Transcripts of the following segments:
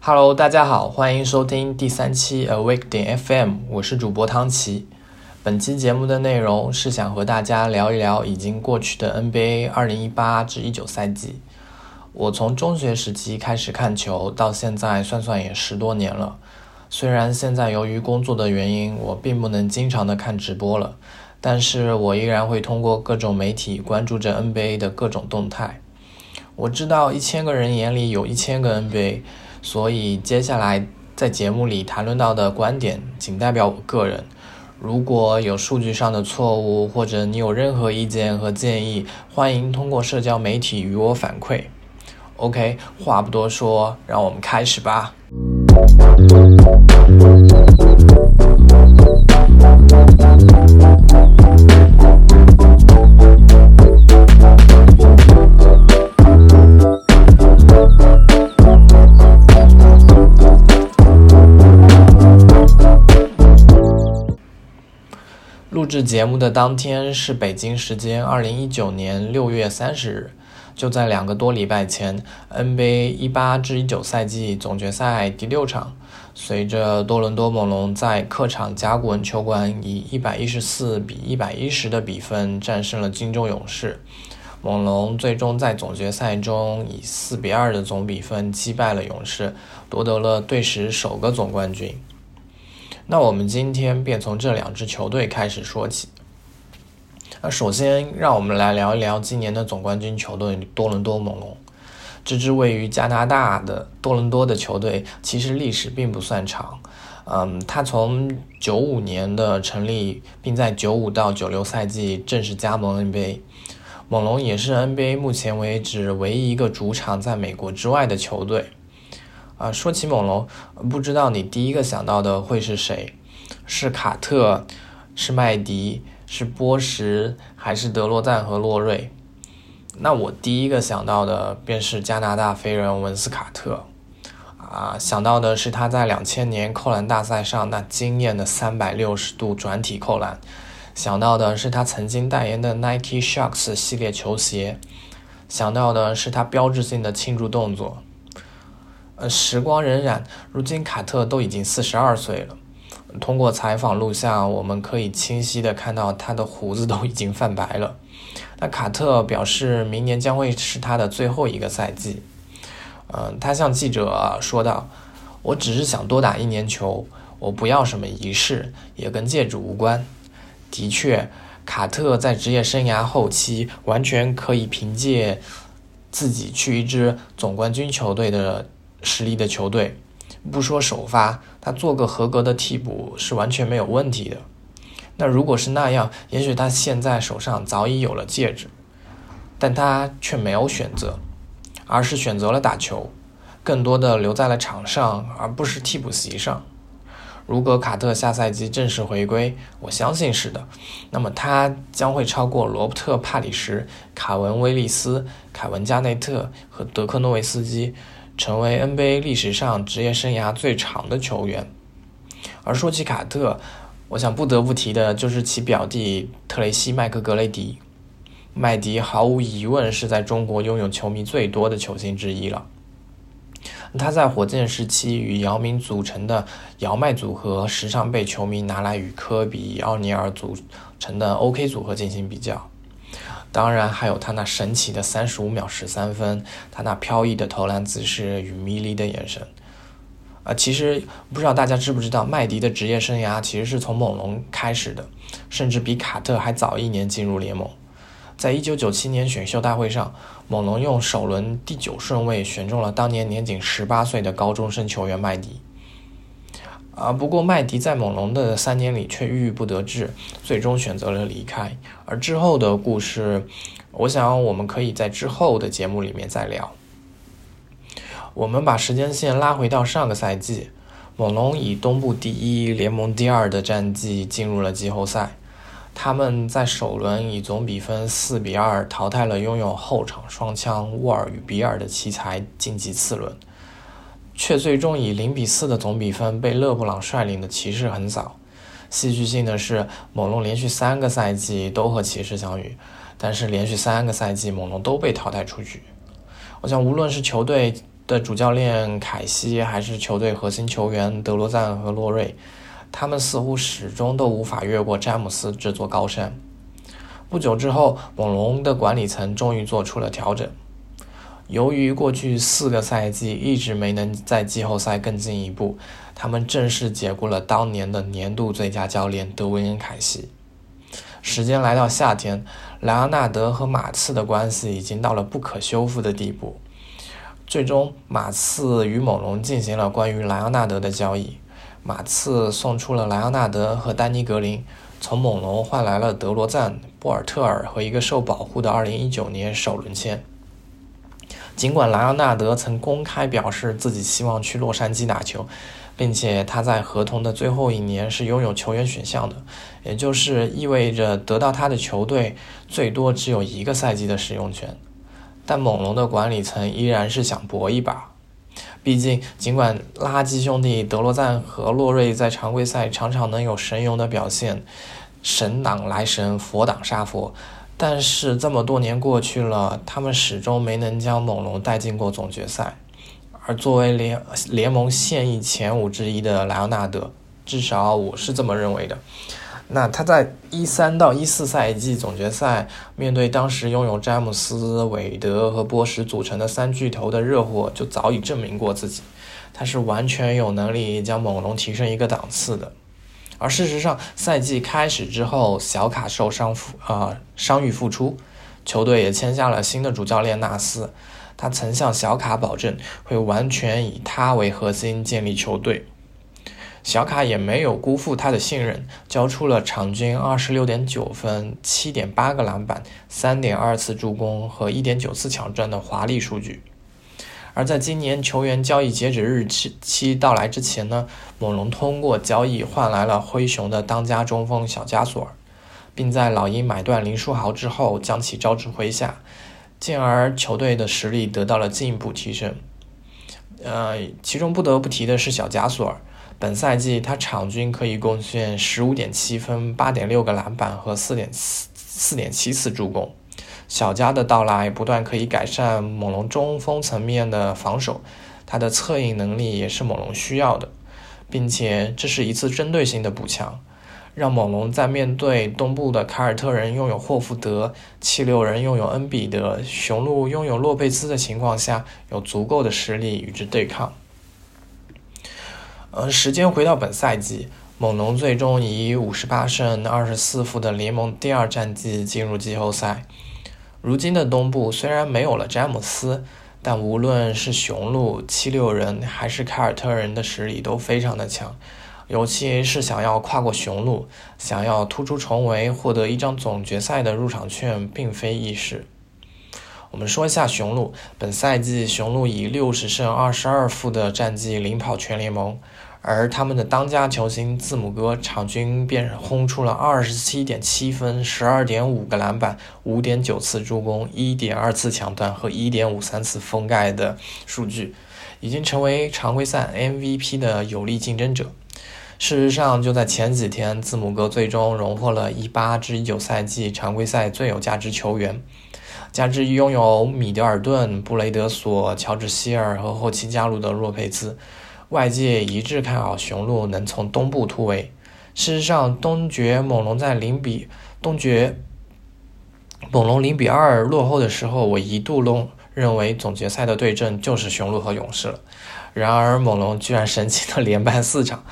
Hello，大家好，欢迎收听第三期 Awake 点 FM，我是主播汤奇。本期节目的内容是想和大家聊一聊已经过去的 NBA 2018至19赛季。我从中学时期开始看球，到现在算算也十多年了。虽然现在由于工作的原因，我并不能经常的看直播了，但是我依然会通过各种媒体关注着 NBA 的各种动态。我知道一千个人眼里有一千个 NBA，所以接下来在节目里谈论到的观点仅代表我个人。如果有数据上的错误，或者你有任何意见和建议，欢迎通过社交媒体与我反馈。OK，话不多说，让我们开始吧。录制节目的当天是北京时间二零一九年六月三十日，就在两个多礼拜前，NBA 一八至一九赛季总决赛第六场，随着多伦多猛龙在客场甲骨文球馆以一百一十四比一百一十的比分战胜了金州勇士，猛龙最终在总决赛中以四比二的总比分击败了勇士，夺得了队史首个总冠军。那我们今天便从这两支球队开始说起。那首先，让我们来聊一聊今年的总冠军球队多伦多猛龙。这支位于加拿大的多伦多的球队，其实历史并不算长。嗯，它从九五年的成立，并在九五到九六赛季正式加盟 NBA。猛龙也是 NBA 目前为止唯一一个主场在美国之外的球队。啊，说起猛龙，不知道你第一个想到的会是谁？是卡特，是麦迪，是波什，还是德罗赞和洛瑞？那我第一个想到的便是加拿大飞人文斯卡特。啊，想到的是他在两千年扣篮大赛上那惊艳的三百六十度转体扣篮，想到的是他曾经代言的 Nike Sharks 系列球鞋，想到的是他标志性的庆祝动作。呃，时光荏苒，如今卡特都已经四十二岁了。通过采访录像，我们可以清晰的看到他的胡子都已经泛白了。那卡特表示，明年将会是他的最后一个赛季。嗯，他向记者说道：“我只是想多打一年球，我不要什么仪式，也跟戒指无关。”的确，卡特在职业生涯后期完全可以凭借自己去一支总冠军球队的。实力的球队，不说首发，他做个合格的替补是完全没有问题的。那如果是那样，也许他现在手上早已有了戒指，但他却没有选择，而是选择了打球，更多的留在了场上，而不是替补席上。如果卡特下赛季正式回归，我相信是的，那么他将会超过罗伯特·帕里什、卡文·威利斯、凯文·加内特和德克·诺维斯基。成为 NBA 历史上职业生涯最长的球员。而说起卡特，我想不得不提的就是其表弟特雷西·麦克格雷迪。麦迪毫无疑问是在中国拥有球迷最多的球星之一了。他在火箭时期与姚明组成的姚麦组合，时常被球迷拿来与科比、奥尼尔组成的 OK 组合进行比较。当然，还有他那神奇的三十五秒十三分，他那飘逸的投篮姿势与迷离的眼神。啊，其实不知道大家知不知道，麦迪的职业生涯其实是从猛龙开始的，甚至比卡特还早一年进入联盟。在一九九七年选秀大会上，猛龙用首轮第九顺位选中了当年年仅十八岁的高中生球员麦迪。啊，不过麦迪在猛龙的三年里却郁郁不得志，最终选择了离开。而之后的故事，我想我们可以在之后的节目里面再聊。我们把时间线拉回到上个赛季，猛龙以东部第一、联盟第二的战绩进入了季后赛。他们在首轮以总比分四比二淘汰了拥有后场双枪沃尔与比尔的奇才，晋级次轮。却最终以零比四的总比分被勒布朗率领的骑士横扫。戏剧性的是，猛龙连续三个赛季都和骑士相遇，但是连续三个赛季猛龙都被淘汰出局。我想，无论是球队的主教练凯西，还是球队核心球员德罗赞和洛瑞，他们似乎始终都无法越过詹姆斯这座高山。不久之后，猛龙的管理层终于做出了调整。由于过去四个赛季一直没能在季后赛更进一步，他们正式解雇了当年的年度最佳教练德维恩·凯西。时间来到夏天，莱昂纳德和马刺的关系已经到了不可修复的地步。最终，马刺与猛龙进行了关于莱昂纳德的交易。马刺送出了莱昂纳德和丹尼·格林。从猛龙换来了德罗赞、波尔特尔和一个受保护的2019年首轮签。尽管莱昂纳德曾公开表示自己希望去洛杉矶打球，并且他在合同的最后一年是拥有球员选项的，也就是意味着得到他的球队最多只有一个赛季的使用权。但猛龙的管理层依然是想搏一把。毕竟，尽管垃圾兄弟德罗赞和洛瑞在常规赛常常能有神勇的表现，神挡来神，佛挡杀佛，但是这么多年过去了，他们始终没能将猛龙带进过总决赛。而作为联联盟现役前五之一的莱昂纳德，至少我是这么认为的。那他在一三到一四赛季总决赛面对当时拥有詹姆斯、韦德和波什组成的三巨头的热火，就早已证明过自己，他是完全有能力将猛龙提升一个档次的。而事实上，赛季开始之后，小卡受伤复啊伤愈复出，球队也签下了新的主教练纳斯，他曾向小卡保证会完全以他为核心建立球队。小卡也没有辜负他的信任，交出了场均二十六点九分、七点八个篮板、三点二次助攻和一点九次抢断的华丽数据。而在今年球员交易截止日期期到来之前呢，猛龙通过交易换来了灰熊的当家中锋小加索尔，并在老鹰买断林书豪之后将其招至麾下，进而球队的实力得到了进一步提升。呃，其中不得不提的是小加索尔。本赛季他场均可以贡献十五点七分、八点六个篮板和四点四四点七次助攻。小加的到来不断可以改善猛龙中锋层面的防守，他的策应能力也是猛龙需要的，并且这是一次针对性的补强，让猛龙在面对东部的凯尔特人拥有霍福德、七六人拥有恩比德、雄鹿拥有洛佩兹的情况下，有足够的实力与之对抗。呃，时间回到本赛季，猛龙最终以五十八胜二十四负的联盟第二战绩进入季后赛。如今的东部虽然没有了詹姆斯，但无论是雄鹿、七六人还是凯尔特人的实力都非常的强，尤其是想要跨过雄鹿，想要突出重围，获得一张总决赛的入场券，并非易事。我们说一下雄鹿，本赛季雄鹿以六十胜二十二负的战绩领跑全联盟，而他们的当家球星字母哥场均便轰出了二十七点七分、十二点五个篮板、五点九次助攻、一点二次抢断和一点五三次封盖的数据，已经成为常规赛 MVP 的有力竞争者。事实上，就在前几天，字母哥最终荣获了一八至一九赛季常规赛最有价值球员。加之拥有米德尔顿、布雷德索、乔治希尔和后期加入的洛佩兹，外界一致看好雄鹿能从东部突围。事实上，东决猛龙在零比东决猛龙零比二落后的时候，我一度认认为总决赛的对阵就是雄鹿和勇士了。然而，猛龙居然神奇的连败四场，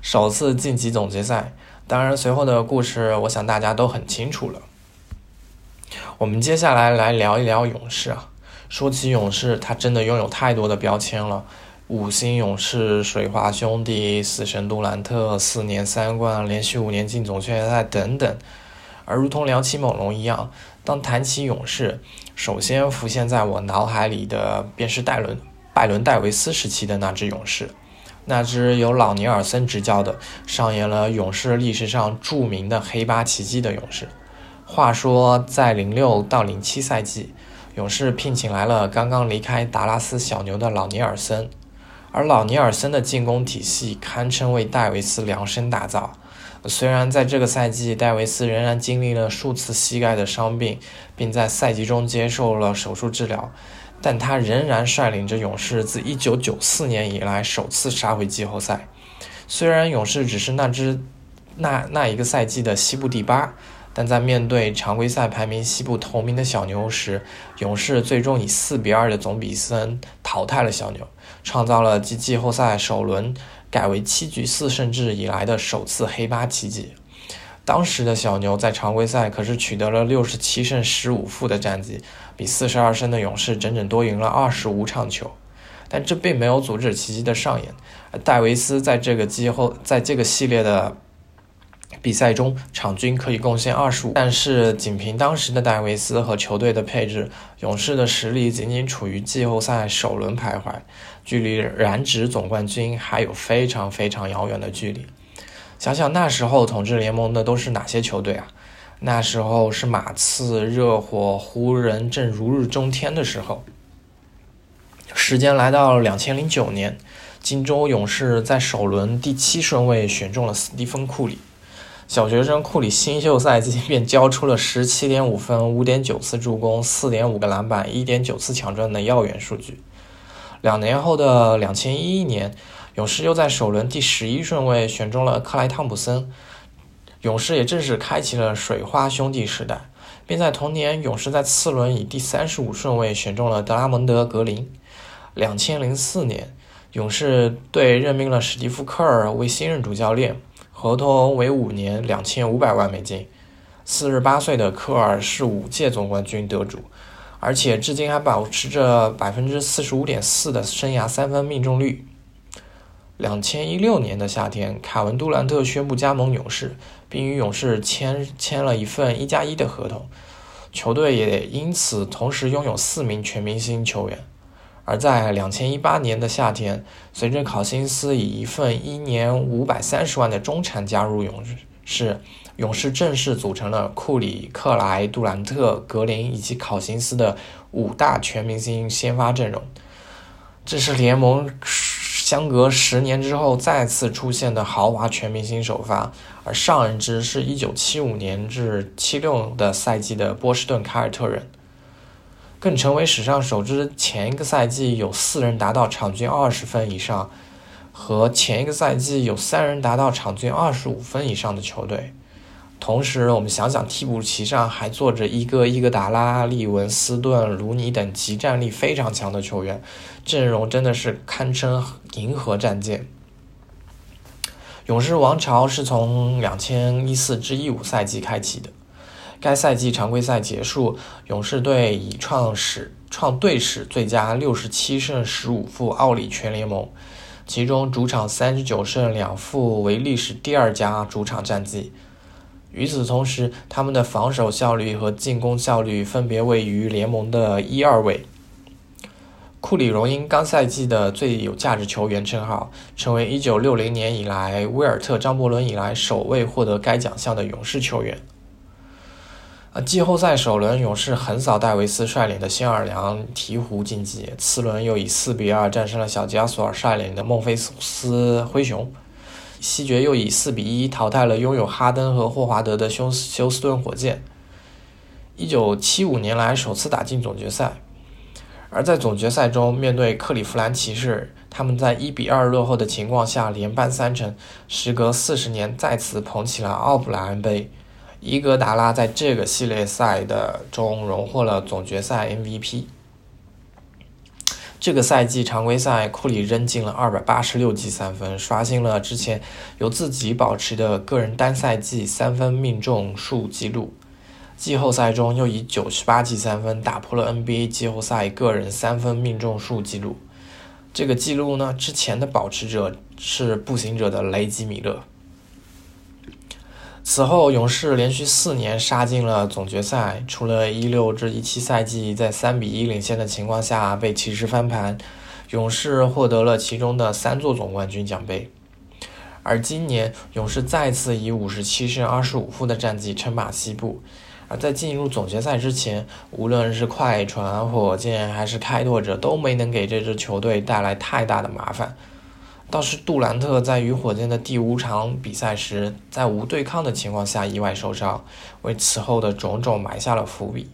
首次晋级总决赛。当然，随后的故事，我想大家都很清楚了。我们接下来来聊一聊勇士啊。说起勇士，他真的拥有太多的标签了：五星勇士、水花兄弟、死神杜兰特、四年三冠、连续五年进总决赛等等。而如同聊起猛龙一样，当谈起勇士，首先浮现在我脑海里的便是戴伦、拜伦·戴维斯时期的那支勇士，那支由老尼尔森执教的，上演了勇士历史上著名的黑八奇迹的勇士。话说，在零六到零七赛季，勇士聘请来了刚刚离开达拉斯小牛的老尼尔森，而老尼尔森的进攻体系堪称为戴维斯量身打造。虽然在这个赛季，戴维斯仍然经历了数次膝盖的伤病，并在赛季中接受了手术治疗，但他仍然率领着勇士自1994年以来首次杀回季后赛。虽然勇士只是那支那那一个赛季的西部第八，但在面对常规赛排名西部头名的小牛时，勇士最终以4比2的总比分淘汰了小牛，创造了继季后赛首轮。改为七局四胜制以来的首次黑八奇迹。当时的小牛在常规赛可是取得了六十七胜十五负的战绩，比四十二胜的勇士整整多赢了二十五场球。但这并没有阻止奇迹的上演。戴维斯在这个季后在这个系列的比赛中，场均可以贡献二十五。但是仅凭当时的戴维斯和球队的配置，勇士的实力仅仅处于季后赛首轮徘徊。距离染指总冠军还有非常非常遥远的距离。想想那时候统治联盟的都是哪些球队啊？那时候是马刺、热火、湖人正如日中天的时候。时间来到两千零九年，金州勇士在首轮第七顺位选中了斯蒂芬·库里。小学生库里新秀赛季便交出了十七点五分、五点九次助攻、四点五个篮板、一点九次抢断的耀眼数据。两年后的两千一一年，勇士又在首轮第十一顺位选中了克莱·汤普森，勇士也正式开启了水花兄弟时代。并在同年，勇士在次轮以第三十五顺位选中了德拉蒙德·格林。两千零四年，勇士队任命了史蒂夫·科尔为新任主教练，合同为五年，两千五百万美金。四十八岁的科尔是五届总冠军得主。而且至今还保持着百分之四十五点四的生涯三分命中率。两千一六年的夏天，凯文杜兰特宣布加盟勇士，并与勇士签签了一份一加一的合同，球队也因此同时拥有四名全明星球员。而在两千一八年的夏天，随着考辛斯以一份一年五百三十万的中产加入勇士。勇士正式组成了库里、克莱、杜兰特、格林以及考辛斯的五大全明星先发阵容。这是联盟相隔十年之后再次出现的豪华全明星首发，而上一支是一九七五年至七六的赛季的波士顿凯尔特人，更成为史上首支前一个赛季有四人达到场均二十分以上，和前一个赛季有三人达到场均二十五分以上的球队。同时，我们想想，替补席上还坐着一个伊戈达拉、利文斯顿、卢尼等集战力非常强的球员，阵容真的是堪称银河战舰。勇士王朝是从两千一四至一五赛季开启的，该赛季常规赛结束，勇士队以创史创队史最佳六十七胜十五负傲立全联盟，其中主场三十九胜两负为历史第二佳主场战绩。与此同时，他们的防守效率和进攻效率分别位于联盟的一二位。库里荣膺刚赛季的最有价值球员称号，成为1960年以来威尔特·张伯伦以来首位获得该奖项的勇士球员。啊，季后赛首轮，勇士横扫戴维斯率领的新奥尔良鹈鹕晋级，次轮又以4比2战胜了小加索尔率领的孟菲斯灰熊。西决又以四比一淘汰了拥有哈登和霍华德的休休斯顿火箭，一九七五年来首次打进总决赛。而在总决赛中，面对克利夫兰骑士，他们在一比二落后的情况下连扳三城，时隔四十年再次捧起了奥布莱恩杯。伊戈达拉在这个系列赛的中荣获了总决赛 MVP。这个赛季常规赛，库里扔进了二百八十六记三分，刷新了之前由自己保持的个人单赛季三分命中数纪录。季后赛中又以九十八记三分打破了 NBA 季后赛个人三分命中数纪录。这个纪录呢，之前的保持者是步行者的雷吉米勒。此后，勇士连续四年杀进了总决赛，除了一六至一七赛季在三比一领先的情况下被骑士翻盘，勇士获得了其中的三座总冠军奖杯。而今年，勇士再次以五十七胜二十五负的战绩称霸西部。而在进入总决赛之前，无论是快船、火箭还是开拓者，都没能给这支球队带来太大的麻烦。倒是杜兰特在与火箭的第五场比赛时，在无对抗的情况下意外受伤，为此后的种种埋下了伏笔。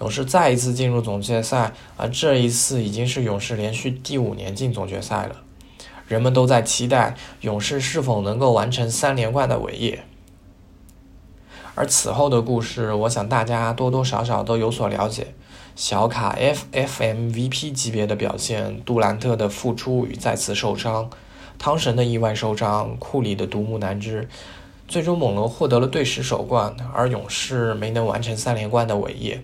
勇士再一次进入总决赛，而这一次已经是勇士连续第五年进总决赛了。人们都在期待勇士是否能够完成三连冠的伟业。而此后的故事，我想大家多多少少都有所了解。小卡 FFMVP 级别的表现，杜兰特的复出与再次受伤。汤神的意外受伤，库里的独木难支，最终猛龙获得了队史首冠，而勇士没能完成三连冠的伟业。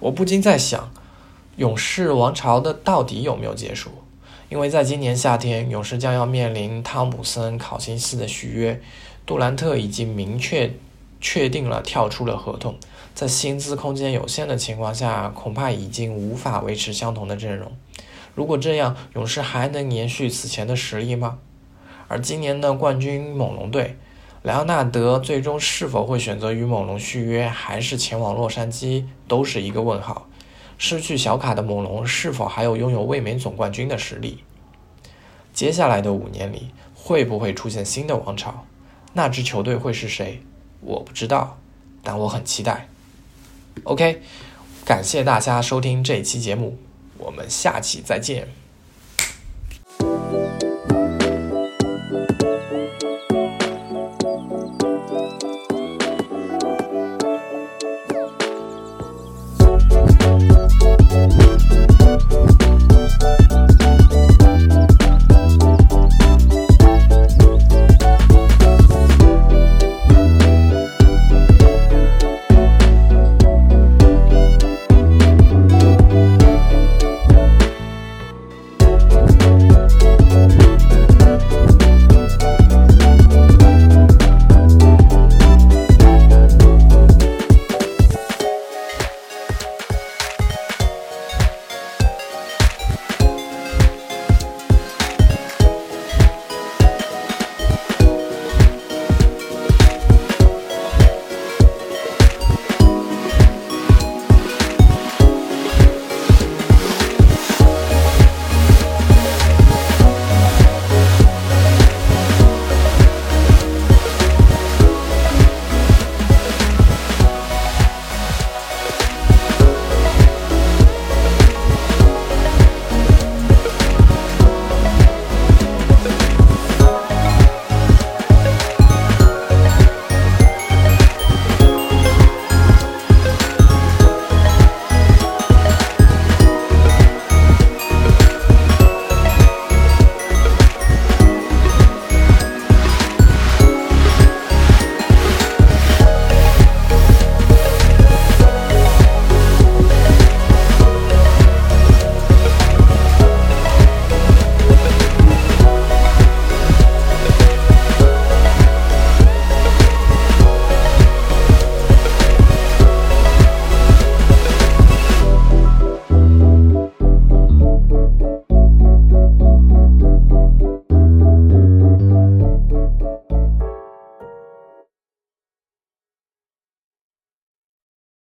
我不禁在想，勇士王朝的到底有没有结束？因为在今年夏天，勇士将要面临汤普森、考辛斯的续约，杜兰特已经明确确定了跳出了合同，在薪资空间有限的情况下，恐怕已经无法维持相同的阵容。如果这样，勇士还能延续此前的实力吗？而今年的冠军猛龙队，莱昂纳德最终是否会选择与猛龙续约，还是前往洛杉矶，都是一个问号。失去小卡的猛龙是否还有拥有卫冕总冠军的实力？接下来的五年里，会不会出现新的王朝？那支球队会是谁？我不知道，但我很期待。OK，感谢大家收听这一期节目。我们下期再见。